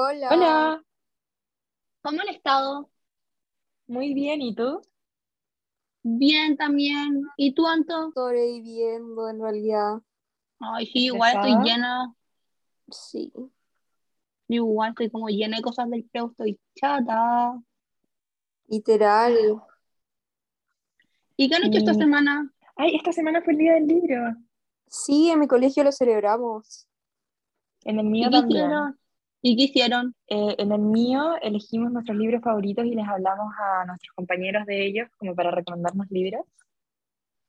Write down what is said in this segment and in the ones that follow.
Hola, Hola, ¿Cómo han estado? muy bien, ¿y tú? Bien también. ¿Y tú, Anto? sobreviviendo en realidad. Ay, sí, igual estoy llena, Sí. igual estoy como llena de cosas del preu, estoy chata. Literal. ¿Y qué han hecho esta semana? Ay, esta semana fue el día del libro. Sí, en mi colegio lo celebramos. En el ¿Y mío también. hicieron? ¿Y qué hicieron? Eh, en el mío elegimos nuestros libros favoritos y les hablamos a nuestros compañeros de ellos como para recomendarnos libros.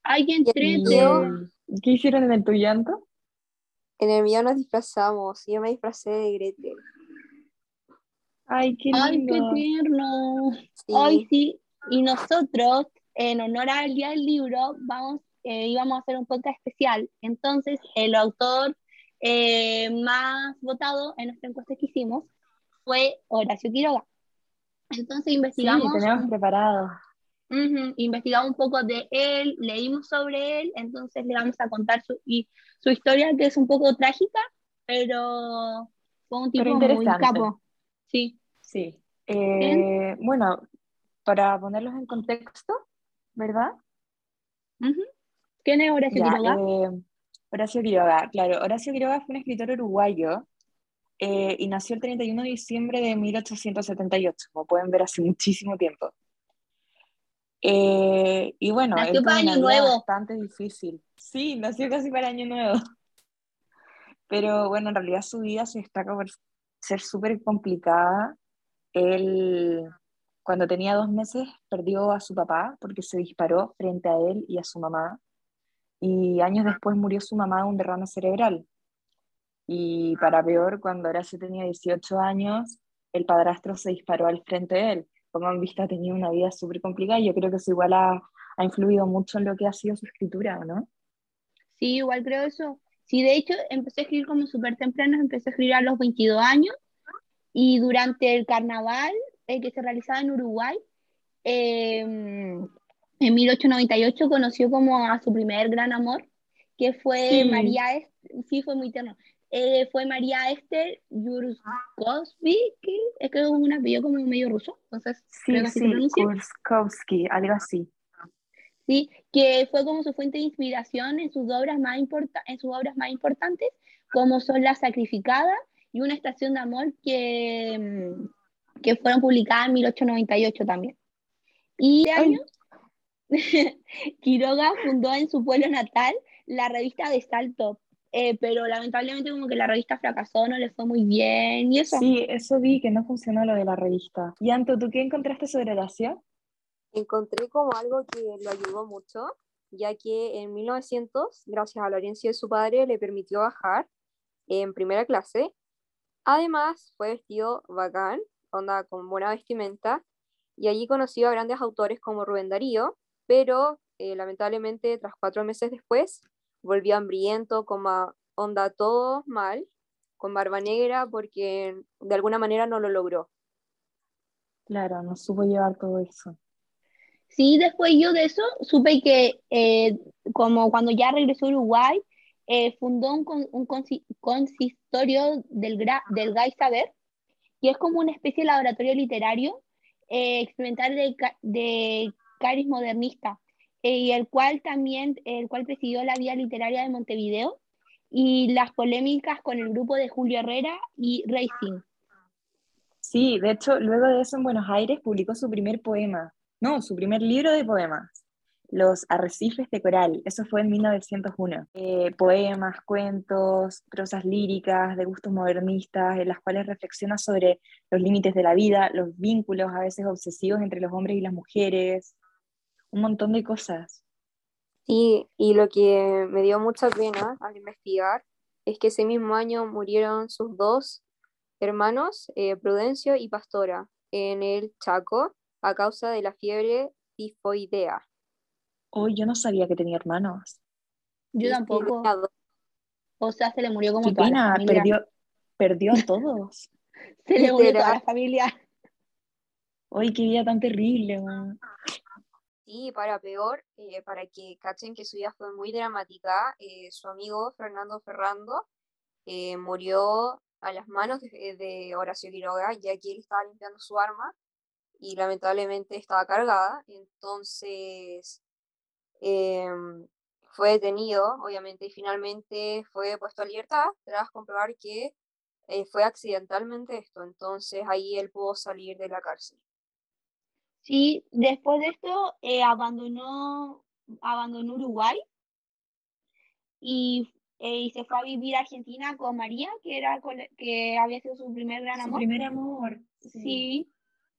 Ay, qué entrete. mío- ¿Y qué hicieron en el tu llanto? En el mío nos disfrazamos. Yo me disfracé de Gretel. Ay, qué Ay, qué lindo. tierno. Sí. Ay, sí. Y nosotros, en honor al Día del Libro, vamos, eh, íbamos a hacer un podcast especial. Entonces, el autor eh, más votado en nuestra encuesta que hicimos fue Horacio Quiroga. Entonces, Sí, investigamos tenemos un preparado. Ujú, Investigamos un poco de él, leímos sobre él, entonces le vamos a contar su, y, su historia, que es un poco trágica, pero fue un Pero tipo muy capo. Sí. Sí. Eh, bueno, para ponerlos en contexto, ¿verdad? Ujú. ¿Quién es Horacio Ya, Quiroga? eh, Horacio Quiroga, claro. Horacio Quiroga fue un escritor uruguayo eh, y nació el 31 de diciembre de 1878, como pueden ver, hace muchísimo tiempo. Eh, y bueno, Nació para Año Nuevo. bastante difícil. Sí, nació casi para Año Nuevo. Pero bueno, en realidad su vida se destaca por ser súper complicada. Él, cuando tenía dos meses, perdió a su papá porque se disparó frente a él y a su mamá. Y años después murió su mamá de un derrame cerebral. Y para peor, cuando Horacio tenía 18 años, el padrastro se disparó al frente de él. Como han visto, ha tenido una vida súper complicada y yo creo que eso igual ha, ha influido mucho en lo que ha sido su escritura, ¿no? Sí, igual creo eso. Sí, de hecho, empecé a escribir como súper temprano, empecé a escribir a los 22 años y durante el carnaval eh, que se realizaba en Uruguay, eh, en 1898 conoció como a su primer gran amor, que fue Sí. María Esther, sí, fue muy tierno, Eh, fue María Esther Yurkovsky, que es que es un apellido como medio ruso, entonces creo Sí, que así se sí. Kurskowski, algo así. ¿sí? que fue como su fuente de inspiración en sus obras más, importa- en sus obras más importantes, como son La Sacrificada y Una Estación de Amor, que, mm, que fueron publicadas en 1898 también. Y de Ay. Quiroga fundó en su pueblo natal la revista de Salto, eh, pero lamentablemente como que la revista fracasó, no le fue muy bien y eso. Sí, eso vi que no funcionó lo de la revista. Y Anto, ¿tú qué encontraste sobre Horacio? Encontré como algo que lo ayudó mucho, ya que en 1900, gracias a la herencia de su padre, le permitió bajar en primera clase. Además, fue vestido bacán, onda con buena vestimenta, y allí conoció a grandes autores como Rubén Darío, pero eh, lamentablemente tras cuatro meses después volvió hambriento, con onda todo mal, con barba negra, porque de alguna manera no lo logró. Claro, no supo llevar todo eso. Sí, después yo de eso supe que eh, como cuando ya regresó a Uruguay, eh, fundó un, con- un consi- consistorio del, gra- del Gai Saber, que es como una especie de laboratorio literario eh, experimental de, de cariz modernista, eh, y el cual también, el cual presidió la vía literaria de Montevideo y las polémicas con el grupo de Julio Herrera y Racing. Sí, de hecho, luego de eso en Buenos Aires publicó su primer poema, no, su primer libro de poemas, Los Arrecifes de Coral, eso fue en 1901. Eh, poemas, cuentos, prosas líricas de gustos modernistas, en las cuales reflexiona sobre los límites de la vida, los vínculos a veces obsesivos entre los hombres y las mujeres, un montón de cosas. Sí, y lo que me dio mucha pena al investigar es que ese mismo año murieron sus dos hermanos, eh, Prudencio y Pastora, en el Chaco a causa de la fiebre tifoidea. Hoy yo no sabía que tenía hermanos. Yo tampoco. O sea, se le murió como toda la pena, familia. perdió, perdió a todos. Se le murió toda la familia. Hoy qué vida tan terrible, weón. Sí, para peor, eh, para que cachen que su vida fue muy dramática, eh, su amigo Fernando Ferrando eh, murió a las manos de, de Horacio Quiroga, ya que él estaba limpiando su arma y lamentablemente estaba cargada, entonces em, fue detenido, obviamente, y finalmente fue puesto a libertad tras comprobar que fue accidentalmente esto, entonces ahí él pudo salir de la cárcel. Sí, después de esto eh, abandonó, abandonó Uruguay y, eh, y se fue a vivir a Argentina con María, que, era que había sido su primer gran amor. Su primer amor. Sí.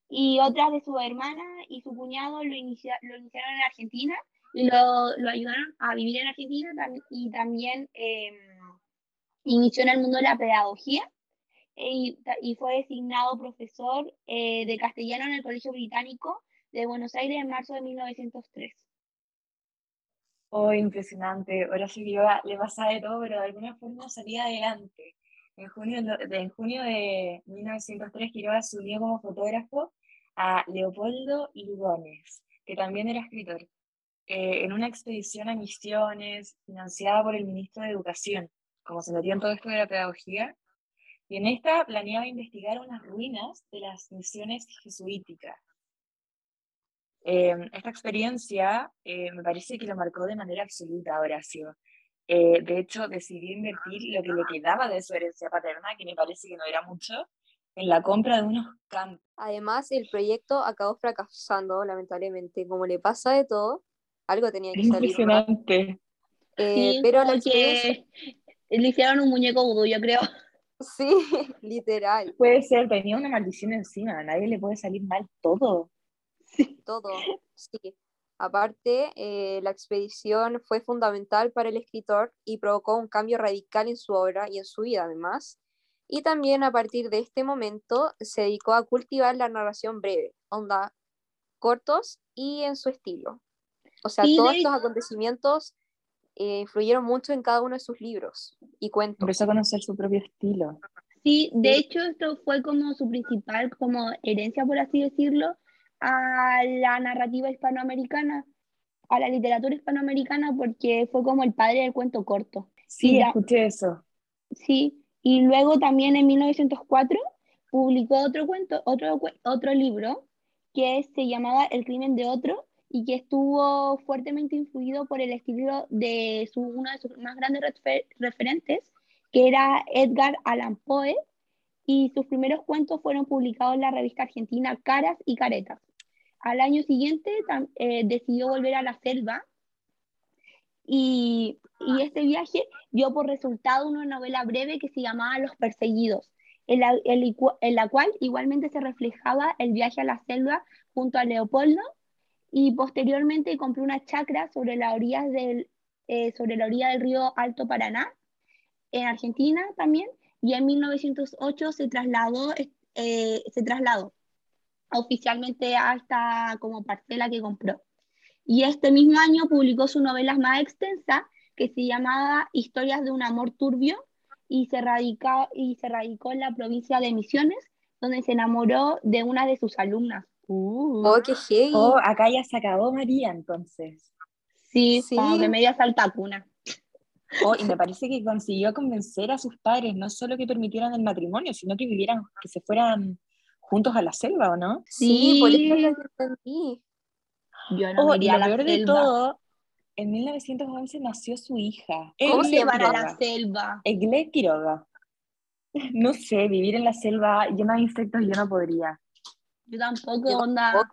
Y otras de su hermana y su cuñado lo, inicia, lo iniciaron en Argentina y lo, lo, ayudaron a vivir en Argentina y también eh, inició en el mundo de la pedagogía y, y fue designado profesor eh, de castellano en el Colegio Británico de Buenos Aires en marzo de 1903. Oh, impresionante. Horacio Quiroga le pasaba de todo, pero de alguna forma salía adelante. En junio de, en junio de 1903, Quiroga se como fotógrafo a Leopoldo Lugones, que también era escritor, eh, en una expedición a Misiones financiada por el ministro de Educación, como se metía en todo esto de la pedagogía, y en esta planeaba investigar unas ruinas de las misiones jesuíticas. Eh, esta experiencia eh, me parece que lo marcó de manera absoluta Horacio. Eh, de hecho, decidió invertir lo que le quedaba de su herencia paterna, que me parece que no era mucho, en la compra de unos campos. Además, el proyecto acabó fracasando, lamentablemente, como le pasa de todo, algo tenía que salir. Impresionante. Sí, pero que le hicieron un muñeco vudú, yo creo. Sí, literal. Puede ser, tenía una maldición encima, a nadie le puede salir mal todo. Sí. Todo, sí. Aparte, eh, la expedición fue fundamental para el escritor y provocó un cambio radical en su obra y en su vida, además. Y también a partir de este momento se dedicó a cultivar la narración breve, onda cortos y en su estilo. O sea, todos estos acontecimientos eh, influyeron mucho en cada uno de sus libros y cuentos. Empezó a conocer su propio estilo. Sí, de hecho esto fue como su principal como herencia, por así decirlo, a la narrativa hispanoamericana, a la literatura hispanoamericana, porque fue como el padre del cuento corto. Sí, escuché eso. Sí, y luego también en 1904 publicó otro cuento, otro, otro libro que se llamaba El crimen de otro y que estuvo fuertemente influido por el estilo de uno de sus más grandes referentes, que era Edgar Allan Poe, y sus primeros cuentos fueron publicados en la revista argentina Caras y Caretas. Al año siguiente eh, decidió volver a la selva y, y, este viaje dio por resultado una novela breve que se llamaba Los Perseguidos, en la, en la cual igualmente se reflejaba el viaje a la selva junto a Leopoldo y posteriormente compró una chacra sobre la orilla del, eh, sobre la orilla del río Alto Paraná, en Argentina también, y en 1908 se trasladó, eh, se trasladó oficialmente a esta como parcela que compró. Y este mismo año publicó su novela más extensa, que se llamaba Historias de un amor turbio, y se, radicó, y se radicó en la provincia de Misiones, donde se enamoró de una de sus alumnas. Uh. oh, qué hey. Oh, acá ya se acabó María, entonces. Sí, sí. que media salta cuna. Oh, y me parece que consiguió convencer a sus padres, no solo que permitieran el matrimonio, sino que vivieran, que se fueran juntos a la selva, ¿o no? Sí, por eso lo entendí. Yo no oh, y lo peor de todo, en 1911 nació su hija. ¿Cómo se van a la selva? Egle Quiroga. No sé, vivir en la selva llena de insectos yo no podría. Yo tampoco, onda.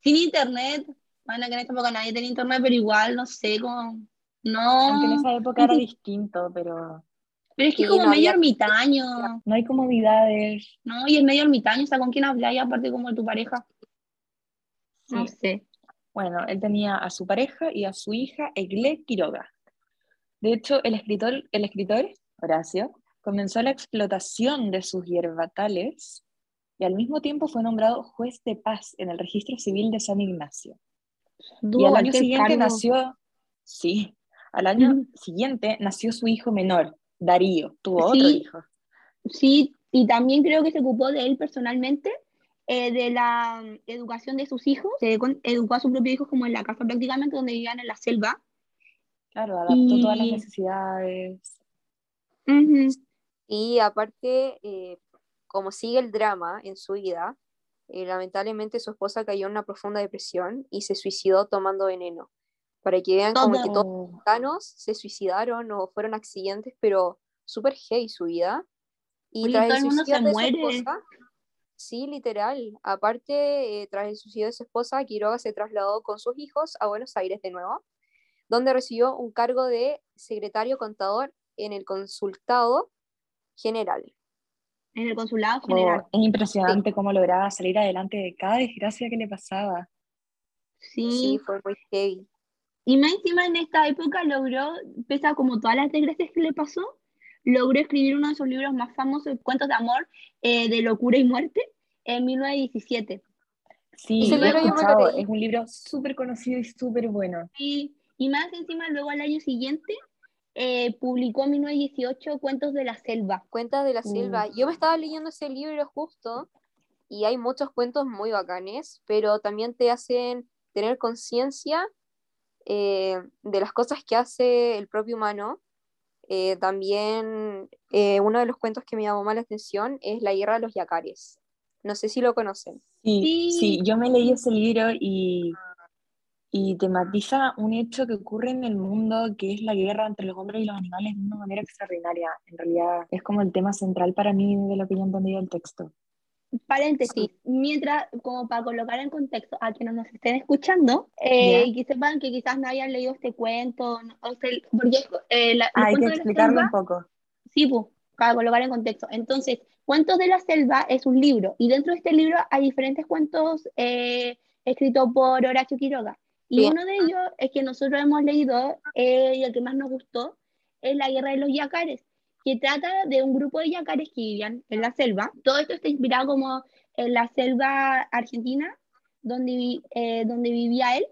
Sin internet. Bueno, que en esta época nadie tenía internet, pero igual, no sé, como. No. Aunque en esa época era distinto, pero. Pero es que es como medio ermitaño. No hay comodidades. No, y es medio ermitaño, o sea, ¿con quién habláis aparte como de tu pareja? No sé. Bueno, él tenía a su pareja y a su hija, Egle Quiroga. De hecho, el escritor, el escritor, Horacio, comenzó la explotación de sus hierbatales y al mismo tiempo fue nombrado juez de paz en el registro civil de San Ignacio. y al año siguiente nació, sí, al año siguiente nació su hijo menor, Darío, tuvo otro hijo. Sí, y también creo que se ocupó de él personalmente, eh, de la educación de sus hijos, se educó a sus propios hijos como en la casa prácticamente, donde vivían en la selva. Claro, adaptó todas las necesidades. Y aparte, eh, como sigue el drama en su vida, eh, lamentablemente su esposa cayó en una profunda depresión y se suicidó tomando veneno. Para que vean como que todos los mexicanos se suicidaron o fueron accidentes, pero súper heavy su vida. Y tras el suicidio de muere. su esposa, sí, literal. Aparte, eh, tras el suicidio de su esposa, Quiroga se trasladó con sus hijos a Buenos Aires de nuevo, donde recibió un cargo de secretario contador en el consultado general. En el consulado general. es impresionante cómo lograba salir adelante de cada desgracia que le pasaba. Sí, sí fue muy heavy. Y más encima en esta época logró, pese a como todas las desgracias que le pasó, logró escribir uno de sus libros más famosos, Cuentos de Amor, eh, de Locura y Muerte, en 1917. Sí, es un libro súper conocido y súper bueno. Sí, y más encima luego al año siguiente eh, publicó en 1918 Cuentos de la Selva. Cuentos de la Selva. Mm. Yo me estaba leyendo ese libro justo y hay muchos cuentos muy bacanes, pero también te hacen tener conciencia eh, de las cosas que hace el propio humano. Eh, también eh, uno de los cuentos que me llamó más la atención es La guerra de los yacares. No sé si lo conocen. Sí, sí, yo me leí ese libro y, y tematiza un hecho que ocurre en el mundo, que es la guerra entre los hombres y los animales de una manera extraordinaria. En realidad es como el tema central para mí de lo que yo he entendido del texto paréntesis, mientras, como para colocar en contexto a quienes nos estén escuchando, eh, que sepan que quizás no hayan leído este cuento, o sea, porque eh, hay que explicarlo un poco. Sí, pues, para colocar en contexto. Entonces, Cuentos de la Selva es un libro, y dentro de este libro hay diferentes cuentos eh, escritos por Horacio Quiroga. Y uno de ellos es que nosotros hemos leído, eh, y el que más nos gustó, es La Guerra de los Yacares que trata de un grupo de yacares que vivían en la selva. Todo esto está inspirado como en la selva argentina, donde, eh, donde vivía él.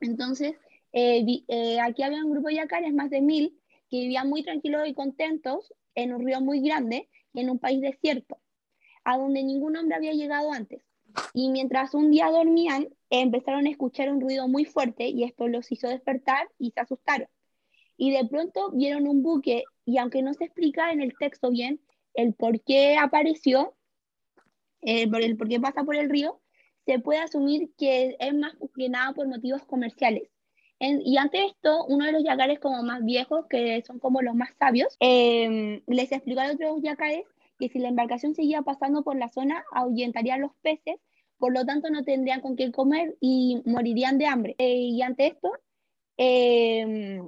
Entonces, eh, aquí había un grupo de yacares, más de mil, que vivían muy tranquilos y contentos en un río muy grande y en un país desierto, a donde ningún hombre había llegado antes. Y mientras un día dormían, empezaron a escuchar un ruido muy fuerte y esto los hizo despertar y se asustaron y de pronto vieron un buque y aunque no se explica en el texto bien el por qué apareció, eh, el por qué pasa por el río, se puede asumir que es más que nada por motivos comerciales. y ante esto, uno de los yacares como más viejos, que son como los más sabios, em, les explicó a otros yacares que si la embarcación seguía pasando por la zona, ahuyentaría los peces, por lo tanto no tendrían con qué comer y morirían de hambre. Eh, y ante esto, eh,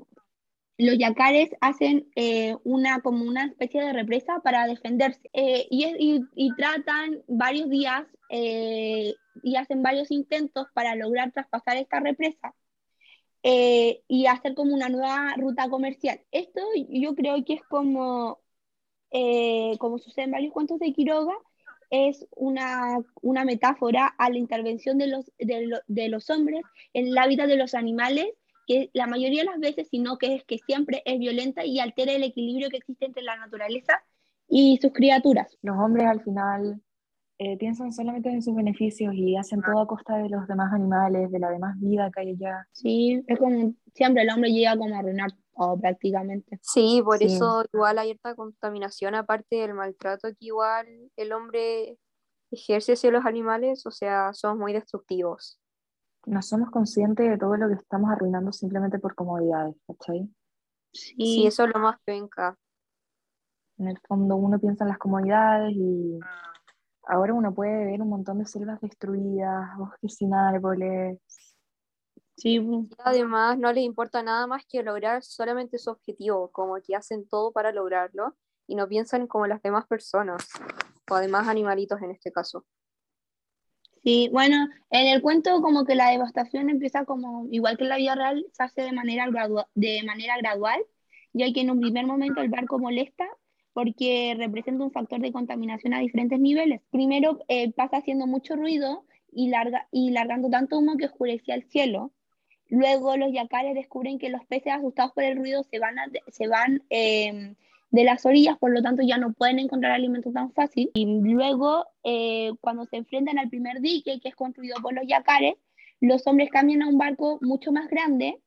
los yacares hacen eh, una, como una especie de represa para defenderse eh, y, tratan varios días y hacen varios intentos para lograr traspasar esta represa y hacer como una nueva ruta comercial. Esto yo creo que es como, como sucede en varios cuentos de Quiroga, es una, una metáfora a la intervención de los, de, de los hombres en la vida de los animales que la mayoría de las veces, sino que es que siempre es violenta y altera el equilibrio que existe entre la naturaleza y sus criaturas. Los hombres al final eh, piensan solamente en sus beneficios y hacen todo a costa de los demás animales, de la demás vida que hay allá. Sí, es como siempre el hombre llega como a arruinar todo prácticamente. Sí, por eso igual hay cierta contaminación, aparte del maltrato que igual el hombre ejerce hacia los animales, o sea, son muy destructivos no somos conscientes de todo lo que estamos arruinando simplemente por comodidades, ¿cachai? Sí, eso es lo más penca. En el fondo uno piensa en las comodidades y ahora uno puede ver un montón de selvas destruidas, bosques sin árboles. Sí. además no les importa nada más que lograr solamente su objetivo, como que hacen todo para lograrlo y no piensan como las demás personas, o además animalitos en este caso. Sí, bueno, en el cuento como que la devastación empieza como, igual que en la vida real, se hace de manera, gradual, de manera gradual, ya que en un primer momento el barco molesta porque representa un factor de contaminación a diferentes niveles. Primero eh, pasa haciendo mucho ruido y, larga, y largando tanto humo que oscurecía el cielo. Luego los yacares descubren que los peces asustados por el ruido se van, se van eh, de las orillas, por lo tanto ya no pueden encontrar alimento tan fácil. Y luego, eh, cuando se enfrentan al primer dique, que es construido por los yacares, los hombres cambian a un barco mucho más grande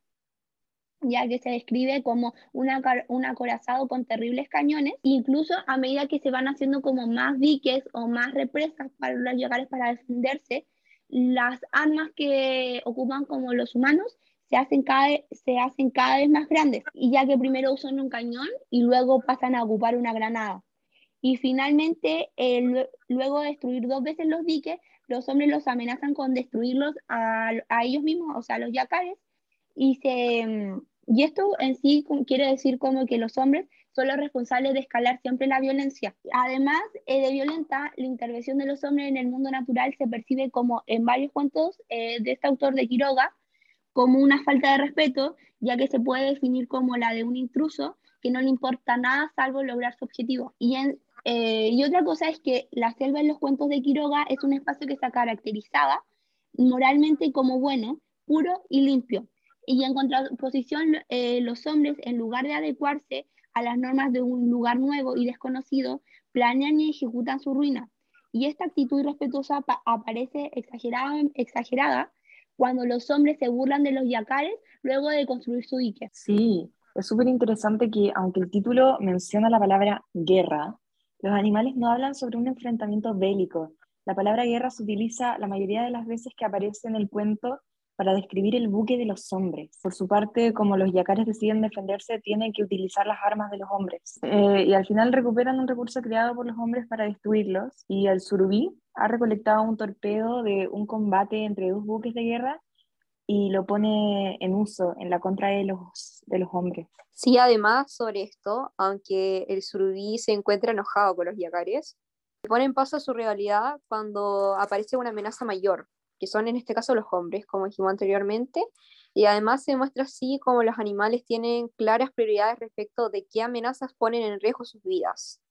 ya que se describe como un acorazado con terribles cañones, incluso a medida que se van haciendo como más diques o más represas para los yacares para defenderse, las armas que ocupan como los humanos se hacen cada, se hacen cada vez más grandes, y ya que primero usan un cañón y luego pasan a ocupar una granada. Y finalmente, luego de destruir dos veces los diques, los hombres los amenazan con destruirlos a, a ellos mismos, o sea, a los yacares, y, se, y esto en sí quiere decir como que los hombres son los responsables de escalar siempre la violencia. Además eh, de violenta, la intervención de los hombres en el mundo natural se percibe como en varios cuentos eh, de este autor de Quiroga, como una falta de respeto, ya que se puede definir como la de un intruso que no le importa nada salvo lograr su objetivo. Y, eh, y otra cosa es que la selva en los cuentos de Quiroga es un espacio que está caracterizada moralmente como bueno, puro y limpio. Y en contraposición, eh, los hombres, en lugar de adecuarse a las normas de un lugar nuevo y desconocido, planean y ejecutan su ruina. Y esta actitud irrespetuosa aparece exagerada, exagerada cuando los hombres se burlan de los yacares luego de construir su dique. Sí, es súper interesante que aunque el título menciona la palabra guerra, los animales no hablan sobre un enfrentamiento bélico. La palabra guerra se utiliza la mayoría de las veces que aparece en el cuento para describir el buque de los hombres. Por su parte, como los yacares deciden defenderse, tienen que utilizar las armas de los hombres. Eh, y al final recuperan un recurso creado por los hombres para destruirlos. Y el surubí ha recolectado un torpedo de un combate entre dos buques de guerra y lo pone en uso en la contra de los, de los hombres. Sí, además sobre esto, aunque el surubí se encuentra enojado con los yacares, pone en paso a su rivalidad cuando aparece una amenaza mayor, que son en este caso los hombres, como dijimos anteriormente, y además se muestra así como los animales tienen claras prioridades respecto de qué amenazas ponen en riesgo sus vidas.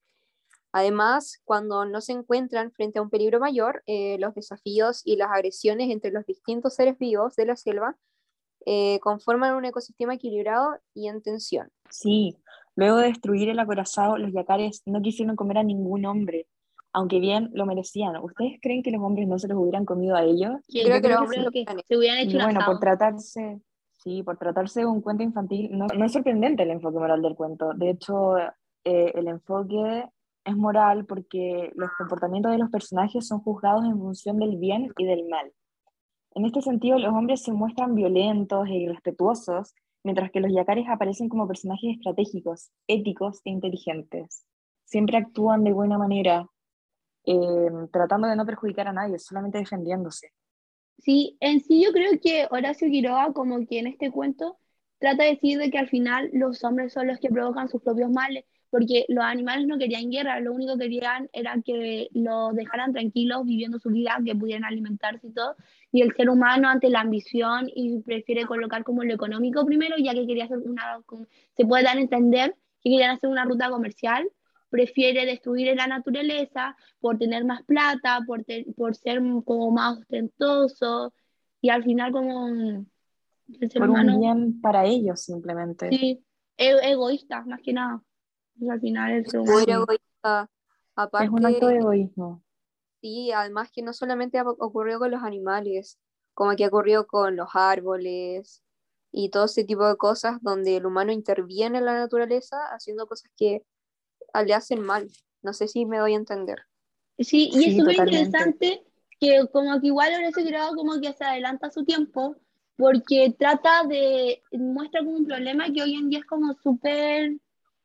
Además, cuando no se encuentran frente a un peligro mayor, eh, los desafíos y las agresiones entre los distintos seres vivos de la selva eh, conforman un ecosistema equilibrado y en tensión. Sí, luego de destruir el acorazado, los yacares no quisieron comer a ningún hombre, aunque bien lo merecían. ¿Ustedes creen que los hombres no se los hubieran comido a ellos? Yo, creo, que los hombres se hubieran hecho Bueno, por tratarse, sí, por tratarse de un cuento infantil, no, es sorprendente el enfoque moral del cuento. De hecho, eh, el enfoque es moral porque los comportamientos de los personajes son juzgados en función del bien y del mal. En este sentido, los hombres se muestran violentos e irrespetuosos, mientras que los yacares aparecen como personajes estratégicos, éticos e inteligentes. Siempre actúan de buena manera, Em, tratando de no perjudicar a nadie, solamente defendiéndose. Sí, en sí yo creo que Horacio Quiroga, como que en este cuento, trata de decir de que al final los hombres son los que provocan sus propios males, porque los animales no querían guerra, lo único que querían era que los dejaran tranquilos viviendo su vida, que pudieran alimentarse y todo, y el ser humano ante la ambición y prefiere colocar como lo económico primero, ya que quería hacer una, se puede dar a entender que querían hacer una ruta comercial prefiere destruir la naturaleza por tener más plata, por, por ser como más ostentoso y al final como el ser por un bien para ellos simplemente. Sí, e-, egoísta más que nada. al final el ser humano. egoísta. Aparte, es un acto de egoísmo. Sí, además que no solamente ocurrió con los animales, como que ocurrió con los árboles y todo ese tipo de cosas donde el humano interviene en la naturaleza haciendo cosas que le hacen mal. No sé si me doy a entender. Sí, y es súper interesante que como que igual ahora ese grado como que se adelanta su tiempo porque trata de, muestra como un problema que hoy en día es como súper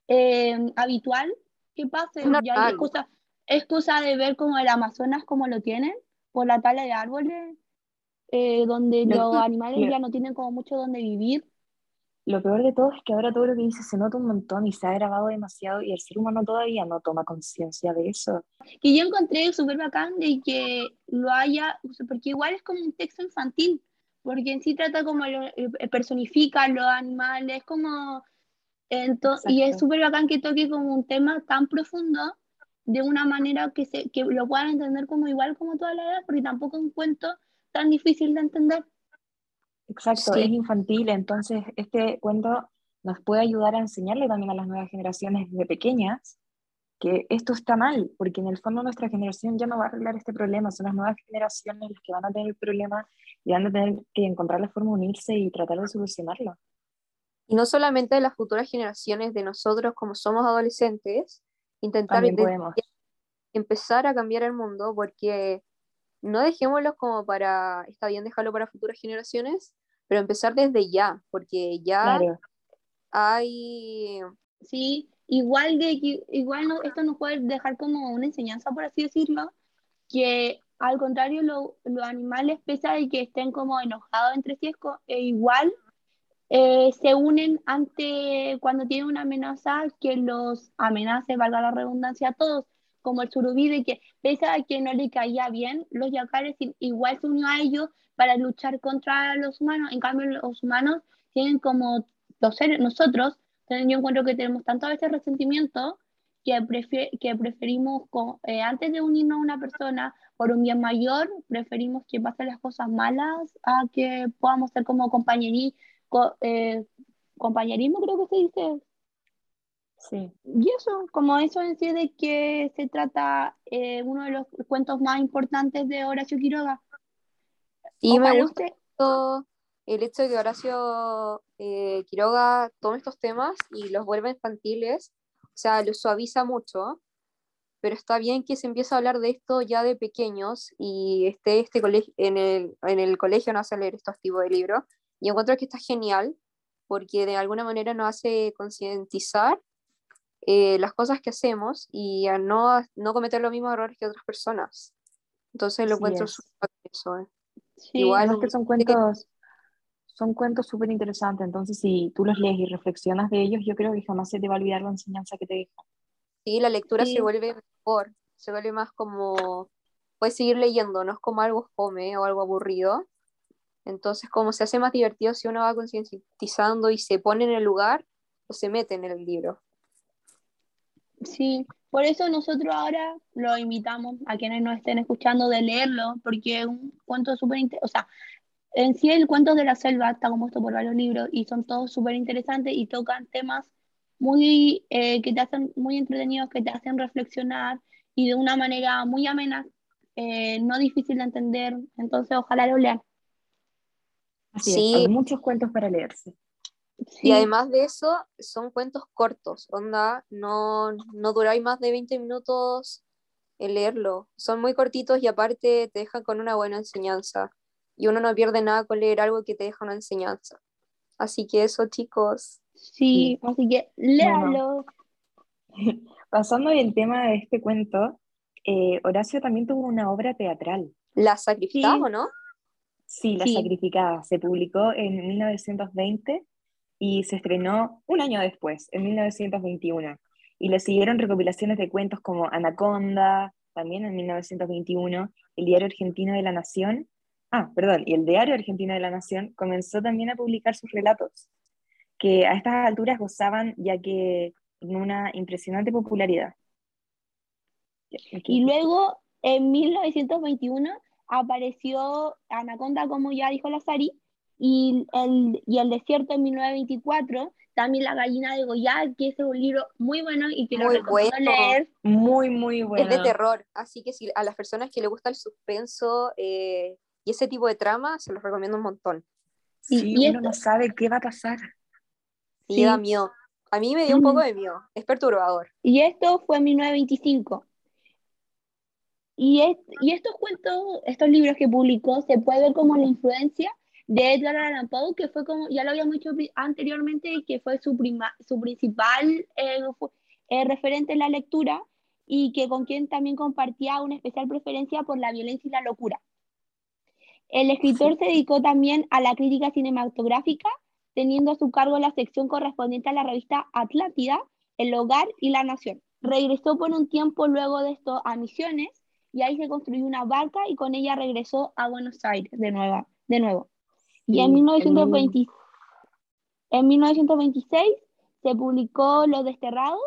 eh, habitual que pase. Ya es, cosa, es cosa de ver como el Amazonas como lo tienen, por la tala de árboles, eh, donde los animales ya no tienen como mucho donde vivir. Lo peor de todo es que ahora todo lo que dice se nota un montón y se ha grabado demasiado y el ser humano todavía no toma conciencia de eso. Que yo encontré súper bacán de que lo haya, porque igual es como un texto infantil, porque en sí trata como, lo, eh, personifica los animales, como... y es súper bacán que toque como un tema tan profundo de una manera que, se, que lo puedan entender como igual como toda la edad, porque tampoco es un cuento tan difícil de entender. Exacto, es infantil, entonces este cuento nos puede ayudar a enseñarle también a las nuevas generaciones desde pequeñas que esto está mal, porque en el fondo nuestra generación ya no va a arreglar este problema, son las nuevas generaciones las que van a tener el problema y van a tener que encontrar la forma de unirse y tratar de solucionarlo. Y no solamente de las futuras generaciones, de nosotros como somos adolescentes, intentar empezar a cambiar el mundo, porque no dejémoslo como para, está bien dejarlo para futuras generaciones, pero empezar desde ya, porque ya Claro, hay, Sí, igual de que igual no, esto nos puede dejar como una enseñanza, por así decirlo, que al contrario lo- los animales, pese a que estén como enojados entre sí, es co- e igual eh, se unen ante cuando tienen una amenaza que los amenace, valga la redundancia, a todos, como el surubí, de que pese a que no le caía bien, los yacares igual se unió a ellos para luchar contra los humanos. En cambio, los humanos tienen como los seres, nosotros, yo encuentro que tenemos tanto a veces resentimiento que, prefie- que preferimos, co- eh, antes de unirnos a una persona por un bien mayor, preferimos que pasen las cosas malas a que podamos ser como compañerismo co- eh, compañerismo, creo que se dice. Sí. Y eso, como eso en sí de que se trata eh, uno de los cuentos más importantes de Horacio Quiroga. sí me gusta usted- el hecho de que Horacio eh, Quiroga tome estos temas y los vuelva infantiles, o sea, los suaviza mucho, pero está bien que se empiece a hablar de esto ya de pequeños y esté este colegio, en el, en el colegio no hace leer estos tipos de libros, y encuentro que está genial porque de alguna manera nos hace concientizar eh, las cosas que hacemos y a no, no cometer los mismos errores que otras personas. Entonces lo Así encuentro es. eso, eh. Sí, Igual- Además que son cuentos, son cuentos súper interesantes, entonces si tú los lees y reflexionas de ellos, yo creo que jamás se te va a olvidar la enseñanza que te dejan. Sí, la lectura Sí. se vuelve mejor, se vuelve más como, puedes seguir leyendo, no es como algo fome o algo aburrido. Entonces, como se hace más divertido si uno va concientizando y se pone en el lugar o se mete en el libro. Sí, por eso nosotros ahora lo invitamos a quienes nos estén escuchando de leerlo, porque es un cuento súper interesante, o sea, en sí el cuento de la selva está compuesto por varios libros y son todos súper interesantes y tocan temas muy eh, que te hacen muy entretenidos, que te hacen reflexionar y de una manera muy amena, eh, no difícil de entender, entonces ojalá lo lean. Así Sí. es, hay muchos cuentos para leerse. Y Sí, además de eso, son cuentos cortos, onda, no, no duráis más de 20 minutos en leerlo. Son muy cortitos y aparte te dejan con una buena enseñanza. Y uno no pierde nada con leer algo que te deja una enseñanza. Así que eso, chicos. sí, así que léalo. Pasando del tema de este cuento, eh, Horacio también tuvo una obra teatral. ¿La sacrificás Sí. o no? Sí, La Sí. Sacrificada. Se publicó en 1920 y se estrenó un año después, en 1921. Y le siguieron recopilaciones de cuentos como Anaconda, también en 1921, el Diario Argentino de la Nación. Ah, perdón, y el Diario Argentino de la Nación comenzó también a publicar sus relatos, que a estas alturas gozaban ya que en una impresionante popularidad. Y luego, en 1921, apareció Anaconda, como ya dijo la Sari, y el, y el desierto en 1924, también La gallina de Goya, que es un libro muy bueno y que lo Muy recomiendo bueno. leer. Muy, muy bueno. Es de terror, así que si a las personas que les gusta el suspenso eh, y ese tipo de trama, se los recomiendo un montón. Sí, Y- y uno esto- no sabe qué va a pasar. Y Sí. da miedo. A mí me dio un poco Mm. de miedo. Es perturbador. Y esto fue en 1925. Y, es- y estos cuentos, estos libros que publicó, se puede ver como la influencia de Edgar Allan Poe, que fue como, ya lo habíamos dicho pri- anteriormente, que fue su, prima- su principal eh, eh, referente en la lectura y que con quien también compartía una especial preferencia por la violencia y la locura. El escritor se dedicó también a la crítica cinematográfica, teniendo a su cargo la sección correspondiente a la revista Atlántida, El Hogar y La Nación. Regresó por un tiempo luego de esto a Misiones y ahí se construyó una barca y con ella regresó a Buenos Aires de nuevo. De nuevo. Y en Sí, 1920 en 1926 se publicó Los Desterrados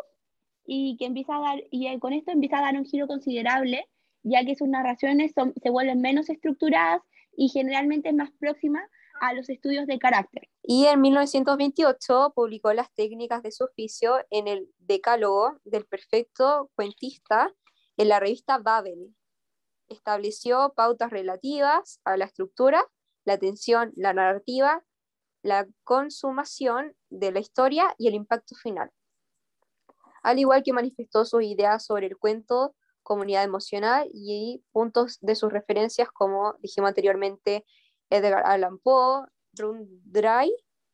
y que empieza a dar y con esto empieza a dar un giro considerable, ya que sus narraciones son, se vuelven menos estructuradas y generalmente más próximas a los estudios de carácter. Y en 1928 publicó las técnicas de su oficio en el Decálogo del Perfecto Cuentista en la revista Babel. Estableció pautas relativas a la estructura, la tensión, la narrativa, la consumación de la historia y el impacto final. Al igual que manifestó sus ideas sobre el cuento, comunidad emocional y puntos de sus referencias como dijimos anteriormente Edgar Allan Poe, Rundraй,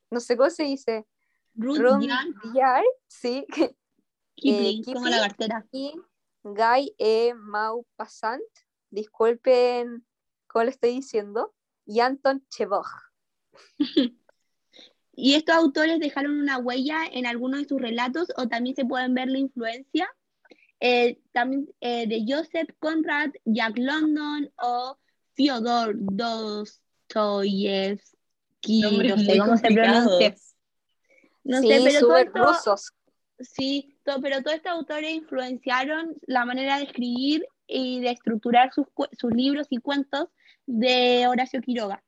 no sé cómo se dice, Rundyard, sí, Kipling, como la cartera. Y Guy E. Maupassant, disculpen cómo le estoy diciendo, y Anton Chekhov. y estos autores dejaron una huella en algunos de sus relatos o también se pueden ver la influencia eh, también eh, de Joseph Conrad, Jack London o Fyodor Dostoyevsky, no sé cómo se pronuncia. No sé, pero todo esto, Sí, pero todos estos autores influenciaron la manera de escribir y de estructurar sus, libros y cuentos de Horacio Quiroga.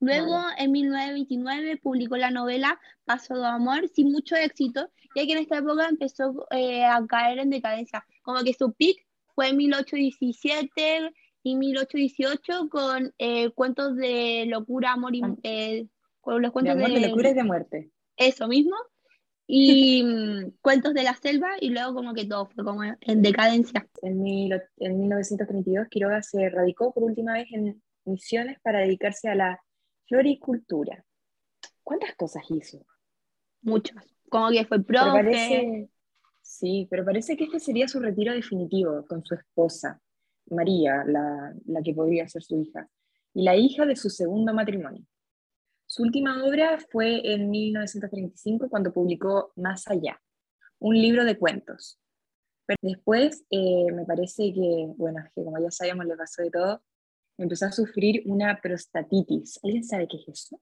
Luego, en 1929, publicó la novela Paso de Amor sin mucho éxito, ya que en esta época empezó eh, a caer en decadencia. Como que su peak fue en 1817 y 1818 con eh, cuentos de locura, amor y... Eh, con los cuentos de, de locura y de muerte. Eso mismo y mm, Cuentos de la Selva, y luego como que todo fue como en decadencia. En, en 1932 Quiroga se radicó por última vez en Misiones para dedicarse a la floricultura. ¿Cuántas cosas hizo? Muchas. Como que fue profe. sí, pero parece que este sería su retiro definitivo con su esposa, María, la, la que podría ser su hija, y la hija de su segundo matrimonio. Su última obra fue en 1935 cuando publicó Más allá, un libro de cuentos. Pero después eh, me parece que, bueno, que como ya sabíamos le pasó de todo, empezó a sufrir una prostatitis. ¿Alguien sabe qué es eso?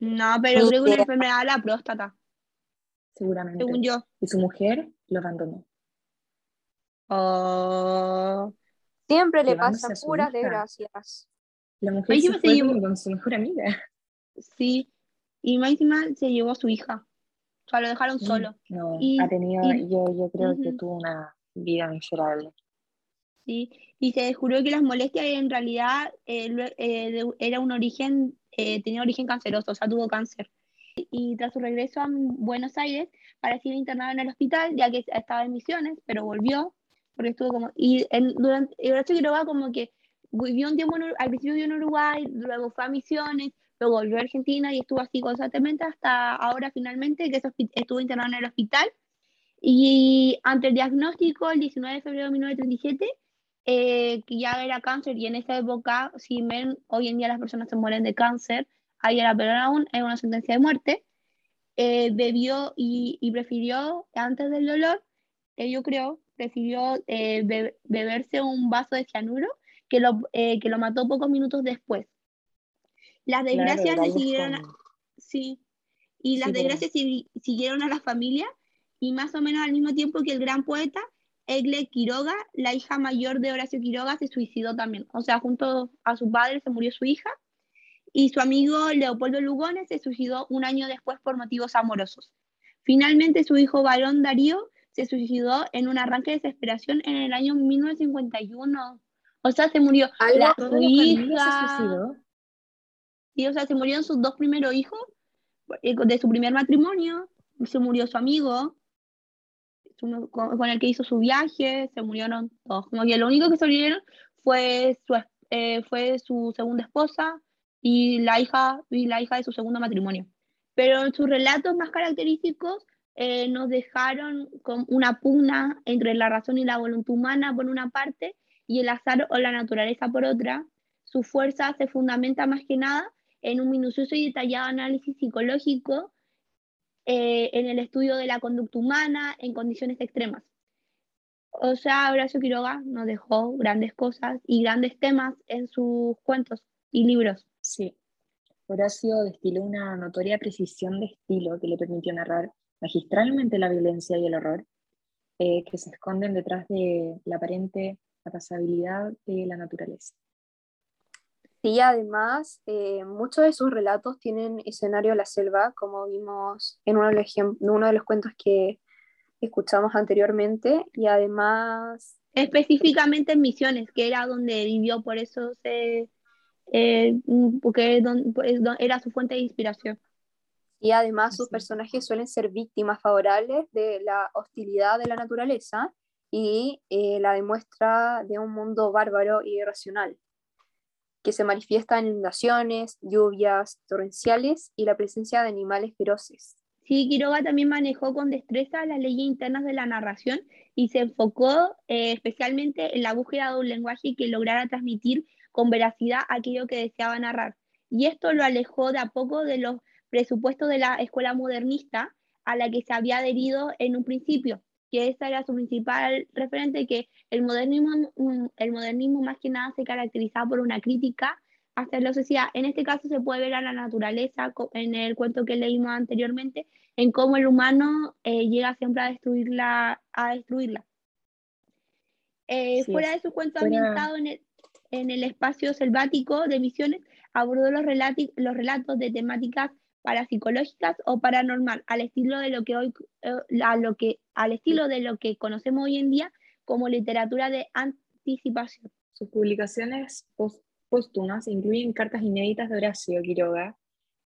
No, pero creo que una enfermedad de la próstata. Seguramente. Según yo. Y su mujer lo abandonó. Oh. Siempre le pasa puras desgracias. La mujer se fue con su mejor amiga. Sí, y máxima se llevó a su hija. O sea, lo dejaron solo. No, ha tenido, yo, yo creo que tuvo una vida miserable. Sí, y se descubrió que las molestias en realidad eh, eh, era un origen, eh, tenía origen canceroso, o sea, tuvo cáncer. Y tras su regreso a Buenos Aires, parecía internado en el hospital, ya que estaba en misiones, pero volvió, porque estuvo como, y en, durante, Horacio Quiroga como que vivió un tiempo, al principio vivió en Uruguay, luego fue a misiones, volvió a Argentina y estuvo así constantemente hasta ahora finalmente que estuvo internado en el hospital. Y ante el diagnóstico, el 19 de febrero de 1937, eh, que ya era cáncer y en esa época, si ven, hoy en día las personas se mueren de cáncer, ahí era peor aún, es una sentencia de muerte, eh, bebió y, y, prefirió, antes del dolor, que yo creo, prefirió eh, beberse un vaso de cianuro que lo, que lo mató pocos minutos después. Las desgracias le siguieron a, sí, y las desgracias siguieron a la familia y más o menos al mismo tiempo que el gran poeta Egle Quiroga, la hija mayor de Horacio Quiroga, se suicidó también. O sea, junto a su padre se murió su hija y su amigo Leopoldo Lugones se suicidó un año después por motivos amorosos. Finalmente su hijo varón Darío se suicidó en un arranque de desesperación en el año 1951. O sea, se murió la, su hija. Se suicidó. Y, o sea, se murieron sus dos primeros hijos eh, de su primer matrimonio, se murió su amigo, con, el que hizo su viaje, se murieron todos. Como que lo único que sobrevivieron fue su, eh, fue su segunda esposa y la, hija, y la hija de su segundo matrimonio. Pero en sus relatos más característicos eh, nos dejaron con una pugna entre la razón y la voluntad humana por una parte y el azar o la naturaleza por otra. Su fuerza se fundamenta más que nada en un minucioso y detallado análisis psicológico eh, en el estudio de la conducta humana en condiciones extremas. O sea, Horacio Quiroga nos dejó grandes cosas y grandes temas en sus cuentos y libros. Sí. Horacio destiló una notoria precisión de estilo que le permitió narrar magistralmente la violencia y el horror eh, que se esconden detrás de la aparente apasabilidad de la naturaleza. Y además, eh, muchos de sus relatos tienen escenario a la selva, como vimos en uno de, los uno de los cuentos que escuchamos anteriormente, y además... Específicamente en Misiones, que era donde vivió, por eso se, eh, porque pues, era su fuente de inspiración. Y además sus personajes suelen ser víctimas favorables de la hostilidad de la naturaleza y eh, la demuestra de un mundo bárbaro y irracional, que se manifiesta en inundaciones, lluvias torrenciales y la presencia de animales feroces. Sí, Quiroga también manejó con destreza las leyes internas de la narración y se enfocó eh, especialmente en la búsqueda de un lenguaje que lograra transmitir con veracidad aquello que deseaba narrar. Y esto lo alejó de a poco de los presupuesto de la escuela modernista a la que se había adherido en un principio, que esa era su principal referente, que el modernismo, mm, el modernismo más que nada se caracterizaba por una crítica hacia la sociedad. En este caso se puede ver a la naturaleza, en el cuento que leímos anteriormente, en cómo el humano eh, llega siempre a destruirla. A destruirla. Eh, fuera de su cuento ambientado en el, en el espacio selvático de Misiones, abordó los, los relatos de temáticas parapsicológicas o paranormal, al estilo de lo que hoy, eh, a lo que, al estilo de lo que conocemos hoy en día como literatura de anticipación. Sus publicaciones póstumas incluyen cartas inéditas de Horacio Quiroga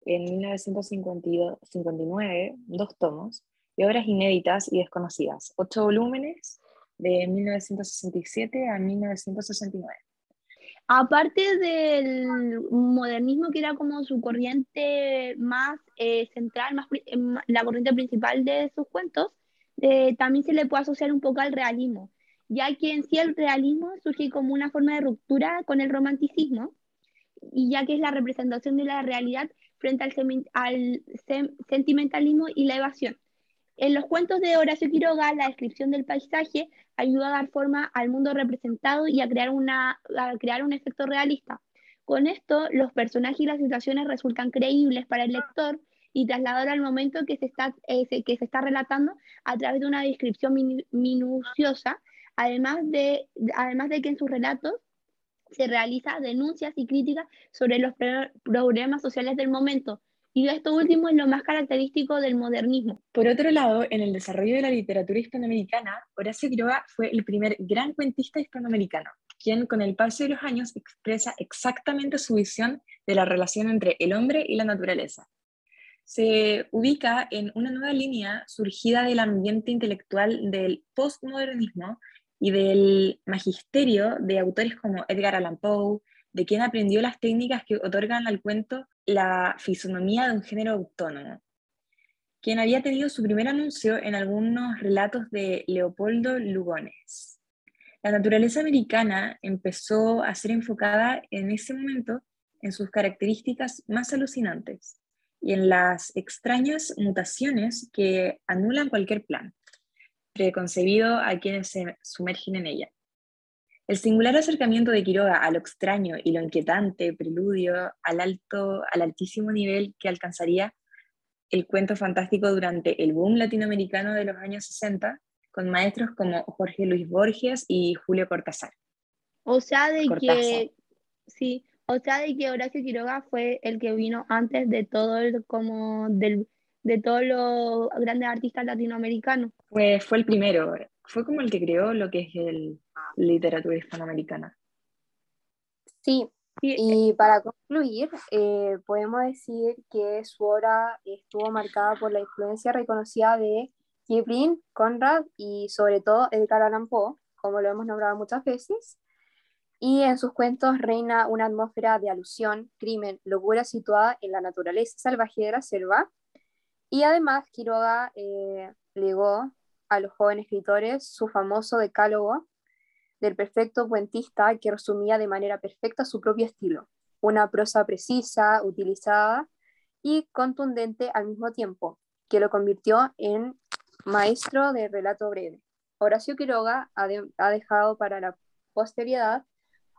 en 1959, dos tomos, y obras inéditas y desconocidas, ocho volúmenes de 1967 a 1969. Aparte del modernismo, que era como su corriente más eh, central, más, eh, la corriente principal de sus cuentos, eh, también se le puede asociar un poco al realismo, ya que en sí el realismo surge como una forma de ruptura con el romanticismo, y ya que es la representación de la realidad frente al, al sentimentalismo y la evasión. En los cuentos de Horacio Quiroga, la descripción del paisaje ayuda a dar forma al mundo representado y a crear, una, crear un efecto realista. Con esto, los personajes y las situaciones resultan creíbles para el lector y trasladar al momento que se está, eh, que se está relatando a través de una descripción minuciosa, además de, además de que en sus relatos se realiza denuncias y críticas sobre los problemas sociales del momento, y esto último es lo más característico del modernismo. Por otro lado, en el desarrollo de la literatura hispanoamericana, Horacio Quiroga fue el primer gran cuentista hispanoamericano, quien con el paso de los años expresa exactamente su visión de la relación entre el hombre y la naturaleza. Se ubica en una nueva línea surgida del ambiente intelectual del postmodernismo y del magisterio de autores como Edgar Allan Poe, de quien aprendió las técnicas que otorgan al cuento la fisonomía de un género autónomo, quien había tenido su primer anuncio en algunos relatos de Leopoldo Lugones. La naturaleza americana empezó a ser enfocada en ese momento en sus características más alucinantes y en las extrañas mutaciones que anulan cualquier plan preconcebido a quienes se sumergen en ella. El singular acercamiento de Quiroga a lo extraño y lo inquietante preludio al, alto, al altísimo nivel que alcanzaría el cuento fantástico durante el boom latinoamericano de los años 60, con maestros como Jorge Luis Borges y Julio Cortázar. O sea, de que sí, o sea, de que Horacio Quiroga fue el que vino antes de todo el como del de todos los grandes artistas latinoamericanos. Pues fue el primero, fue como el que creó lo que es el literatura hispanoamericana. Sí, y para concluir, eh, podemos decir que su obra estuvo marcada por la influencia reconocida de Kipling, Conrad y sobre todo Edgar Allan Poe, como lo hemos nombrado muchas veces. Y en sus cuentos reina una atmósfera de alusión, crimen, locura situada en la naturaleza salvaje de la selva y además Quiroga eh, legó a los jóvenes escritores su famoso decálogo del perfecto puentista que resumía de manera perfecta su propio estilo, una prosa precisa, utilizada y contundente al mismo tiempo, que lo convirtió en maestro de relato breve. Horacio Quiroga ha, ha dejado para la posteridad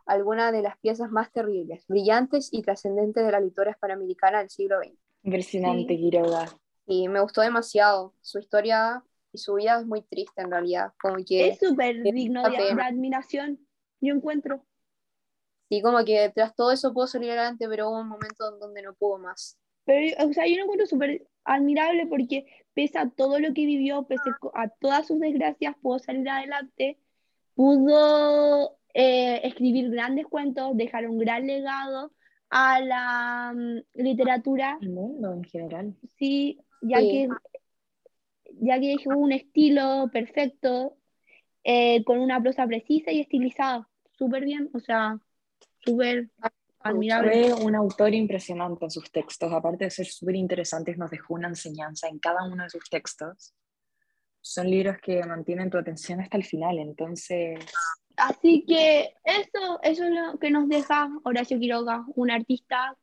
algunas de las piezas más terribles, brillantes y trascendentes de la literatura hispanoamericana del siglo XX. Impresionante, Quiroga y me gustó demasiado. Su historia y su vida es muy triste en realidad. Como que es súper digno de, admiración, yo encuentro. Sí, como que tras todo eso puedo salir adelante, pero hubo un momento donde no pudo más. Pero, o sea, yo lo encuentro súper admirable porque pese a todo lo que vivió, pese a todas sus desgracias, pudo salir adelante, pudo eh, escribir grandes cuentos, dejar un gran legado, a la mm, literatura, El mundo en general. sí, ya Sí. que ya que es un estilo perfecto, eh, con una prosa precisa y estilizada, súper bien, o sea, súper admirable. Fue un autor impresionante en sus textos, aparte de ser súper interesantes, nos dejó una enseñanza en cada uno de sus textos. Son libros que mantienen tu atención hasta el final, entonces Así que eso, eso es lo que nos deja Horacio Quiroga, un artista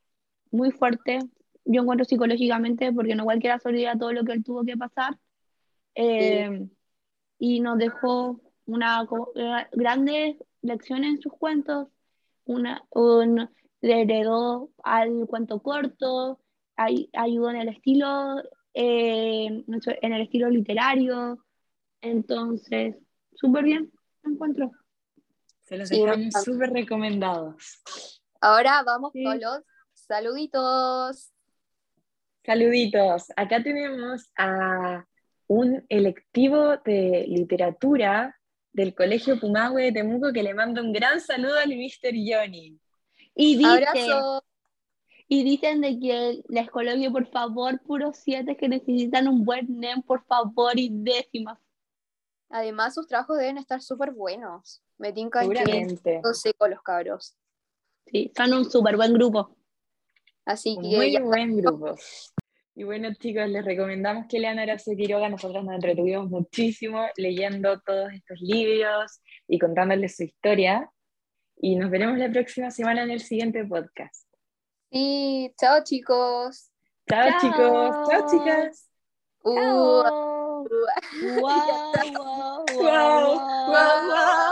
muy fuerte, yo encuentro psicológicamente, porque no cualquiera se olvida todo lo que él tuvo que pasar, eh, y nos dejó una gra- grandes lecciones en sus cuentos, una, un- le heredó al cuento corto, ay- ayudó en el estilo, eh, en el estilo literario, entonces, súper bien, me encuentro. se los dejamos súper recomendados. Ahora vamos Sí. con los saluditos. Saluditos, acá tenemos a un electivo de literatura del Colegio Pumahue de Temuco que le manda un gran saludo al Mr. Johnny. Y dice, y dicen de que les coloque por favor puros siete que necesitan un buen NEM, por favor, y décimas. Además, sus trabajos deben estar súper buenos. Me tincan que Seguramente. no sé con los cabros. Sí, son un súper buen grupo. Así que muy ya buen grupo. Y bueno, chicos, les recomendamos que lean Horacio Quiroga. Nosotros nos entretuvimos muchísimo leyendo todos estos libros y contándoles su historia. Y nos veremos la próxima semana en el siguiente podcast. sí, chao chicos. Chao, Chao. chicos. Chao, chicas. Chao. uh. Guau, Guau, guau, guau,